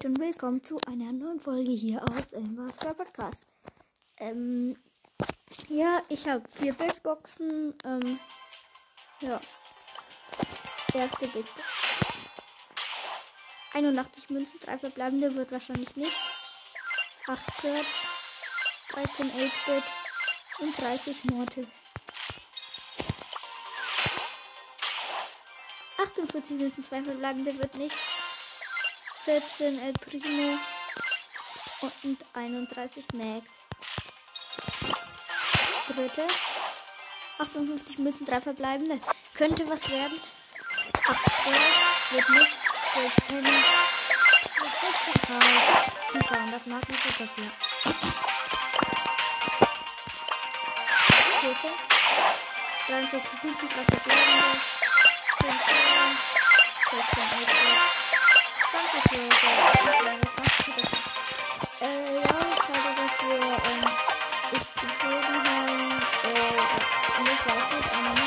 willkommen zu einer neuen Folge hier aus Elmas Podcast. Ähm, ja, ich habe vier Big Boxen. Ähm, ja. Erste Big Box. 81 Münzen, 3 verbleibende wird wahrscheinlich nichts. 8 Search, 13 8-Bit und 30 Mortis. 48 Münzen, 2 verbleibende wird nichts. 14 El Primo und 31 Max. Dritte. 58 Münzen, 3 verbleibende. Könnte was werden. 8 wird nicht. 12 Penny. 16 Karl. Super, und das mag nicht so passieren. Vierte. 43 Münzen, 3 verbleibende. Cari.